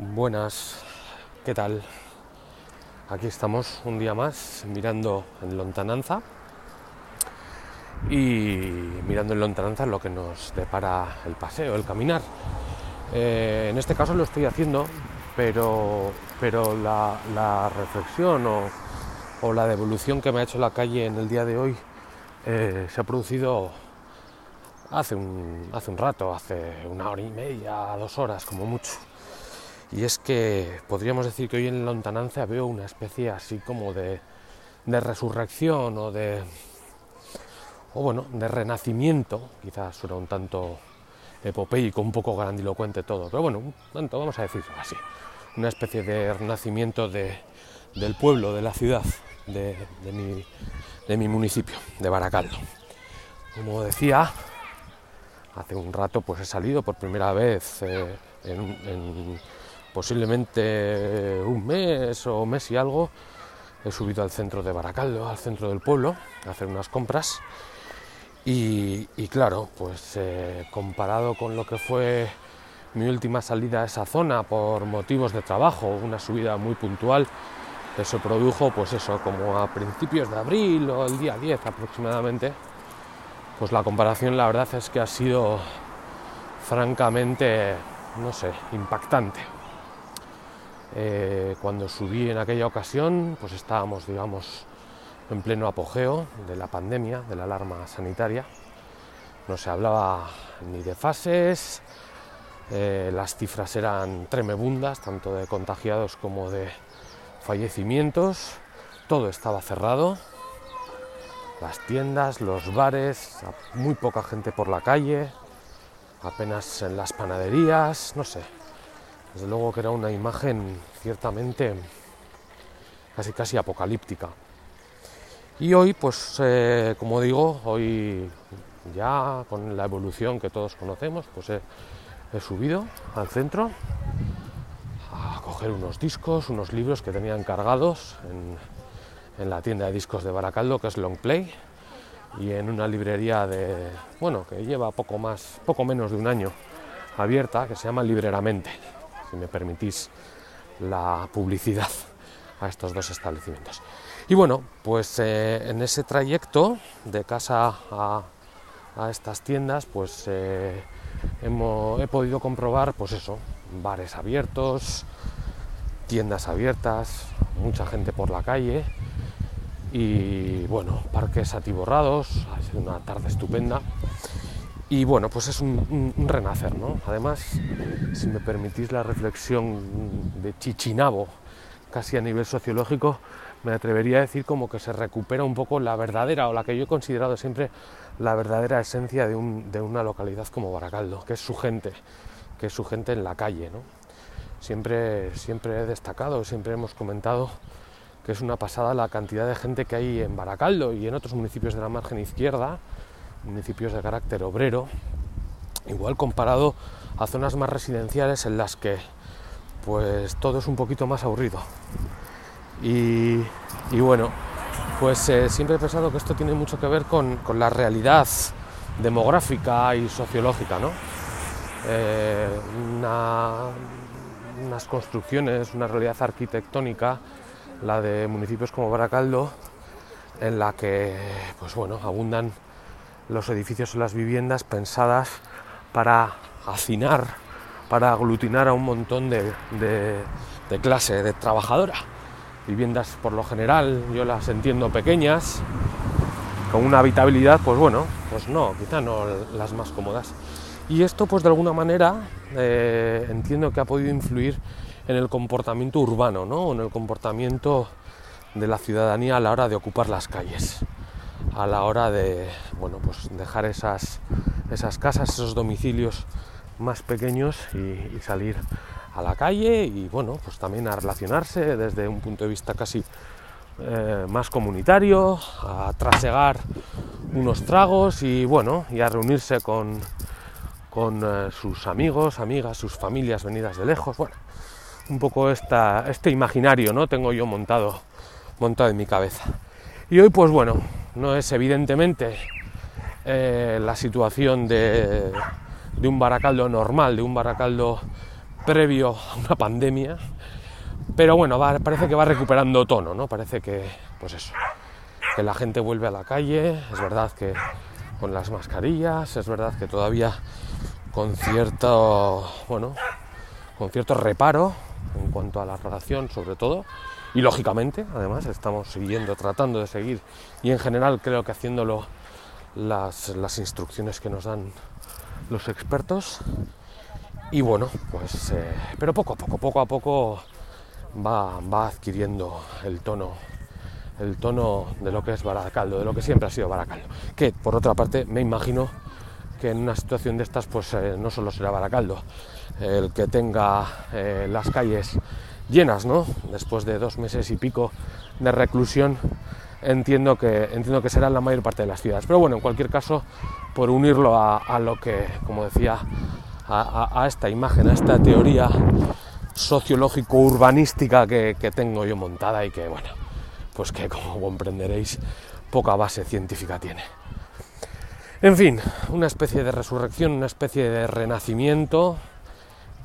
Buenas, ¿qué tal? Aquí estamos un día más mirando en lontananza y mirando en lontananza lo que nos depara el paseo, el caminar. Eh, en este caso lo estoy haciendo, pero, pero la, reflexión o, la devolución que me ha hecho la calle en el día de hoy eh, se ha producido hace un, hace un rato, hace una hora y media, dos horas como mucho. Y es que podríamos decir que hoy en lontananza veo una especie así como de, resurrección o de, o bueno, de renacimiento, quizás suena un tanto epopeico, un poco grandilocuente todo, pero bueno, tanto vamos a decirlo así, una especie de renacimiento del pueblo, de la ciudad, de, mi, municipio, de Baracaldo. Como decía, hace un rato pues he salido por primera vez eh, en posiblemente un mes o mes y algo, he subido al centro de Baracaldo, al centro del pueblo, a hacer unas compras. Y, claro, pues eh, comparado con lo que fue mi última salida a esa zona por motivos de trabajo, una subida muy puntual, eso produjo, pues eso, como a principios de abril o el día 10 aproximadamente, pues la comparación la verdad es que ha sido francamente, no sé, impactante. Eh, cuando subí en aquella ocasión, pues estábamos, digamos, en pleno apogeo de la pandemia, de la alarma sanitaria. No se hablaba ni de fases, eh, las cifras eran tremebundas, tanto de contagiados como de fallecimientos. Todo estaba cerrado, las tiendas, los bares, muy poca gente por la calle, apenas en las panaderías, no sé, desde luego que era una imagen ciertamente casi casi apocalíptica. Y hoy, pues eh, como digo, hoy ya con la evolución que todos conocemos, pues he, subido al centro a coger unos discos, unos libros que tenían cargados en, en la tienda de discos de Baracaldo, que es Long Play, y en una librería de, bueno, que lleva poco más, poco menos de un año abierta, que se llama Libreramente si me permitís la publicidad a estos dos establecimientos. Y bueno, pues eh, en ese trayecto de casa a, estas tiendas, pues eh, he podido comprobar, pues eso, bares abiertos, tiendas abiertas, mucha gente por la calle y bueno, parques atiborrados, ha sido una tarde estupenda y bueno, pues es un, renacer, ¿no? Además, si me permitís la reflexión de Chichinabo, casi a nivel sociológico, me atrevería a decir como que se recupera un poco la verdadera, o la que yo he considerado siempre la verdadera esencia de, una localidad como Baracaldo, que es su gente, que es su gente en la calle, ¿no? Siempre, siempre he destacado, siempre hemos comentado que es una pasada la cantidad de gente que hay en Baracaldo y en otros municipios de la margen izquierda, municipios de carácter obrero, igual comparado a zonas más residenciales en las que pues todo es un poquito más aburrido. Y, bueno, pues eh, siempre he pensado que esto tiene mucho que ver con, la realidad demográfica y sociológica, ¿no? Eh, unas construcciones, una realidad arquitectónica, la de municipios como Baracaldo, en la que pues bueno, abundan los edificios o las viviendas pensadas para hacinar, para aglutinar a un montón de, clase de trabajadora. Viviendas por lo general yo las entiendo pequeñas, con una habitabilidad, pues bueno, pues no, quizá no las más cómodas. Y esto pues de alguna manera eh, entiendo que ha podido influir en el comportamiento urbano, ¿no? en el comportamiento de la ciudadanía a la hora de ocupar las calles a la hora de bueno, pues dejar esas, esas casas, esos domicilios más pequeños y, salir a la calle y bueno, pues también a relacionarse desde un punto de vista casi eh, más comunitario, a trasegar unos tragos y bueno, y a reunirse con, con eh, sus amigos, amigas, sus familias venidas de lejos, bueno, un poco esta, este imaginario, ¿no? Tengo yo montado, montado en mi cabeza. Y hoy pues bueno, no es evidentemente eh, la situación de, un baracaldo normal, de un baracaldo previo a una pandemia, pero bueno, parece que va recuperando tono, ¿no? Parece que, pues eso, que la gente vuelve a la calle, es verdad que con las mascarillas, es verdad que todavía con cierto, bueno, con cierto reparo en cuanto a la relación sobre todo, y lógicamente, además, estamos siguiendo, tratando de seguir, y en general creo que haciéndolo las, las instrucciones que nos dan los expertos. Y bueno, pues, eh, pero poco a poco, poco a poco va, va adquiriendo el tono el tono de lo que es Baracaldo, de lo que siempre ha sido Baracaldo. Que por otra parte me imagino que en una situación de estas pues eh, no solo será Baracaldo el que tenga eh, las calles llenas, ¿no? Después de dos meses y pico de reclusión, entiendo que, entiendo que será la mayor parte de las ciudades. Pero bueno, en cualquier caso, por unirlo a, lo que, como decía, a, esta imagen, a esta teoría sociológico-urbanística que, que tengo yo montada y que, bueno, pues que como comprenderéis, poca base científica tiene. En fin, una especie de resurrección, una especie de renacimiento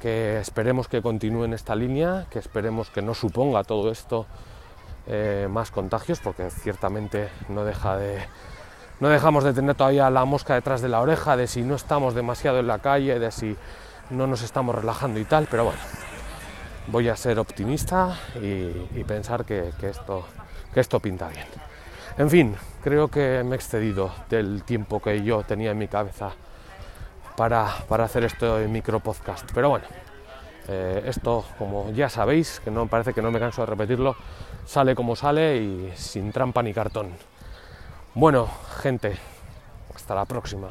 que esperemos que continúe en esta línea, que esperemos que no suponga todo esto eh, más contagios, porque ciertamente no deja de no dejamos de tener todavía la mosca detrás de la oreja de si no estamos demasiado en la calle, de si no nos estamos relajando y tal, pero bueno, voy a ser optimista y, pensar que, esto, que esto pinta bien. En fin, creo que me he excedido del tiempo que yo tenía en mi cabeza para, hacer este micro podcast. Pero bueno, eh, esto, como ya sabéis, que no parece que no me canso de repetirlo, sale como sale y sin trampa ni cartón. Bueno, gente, hasta la próxima.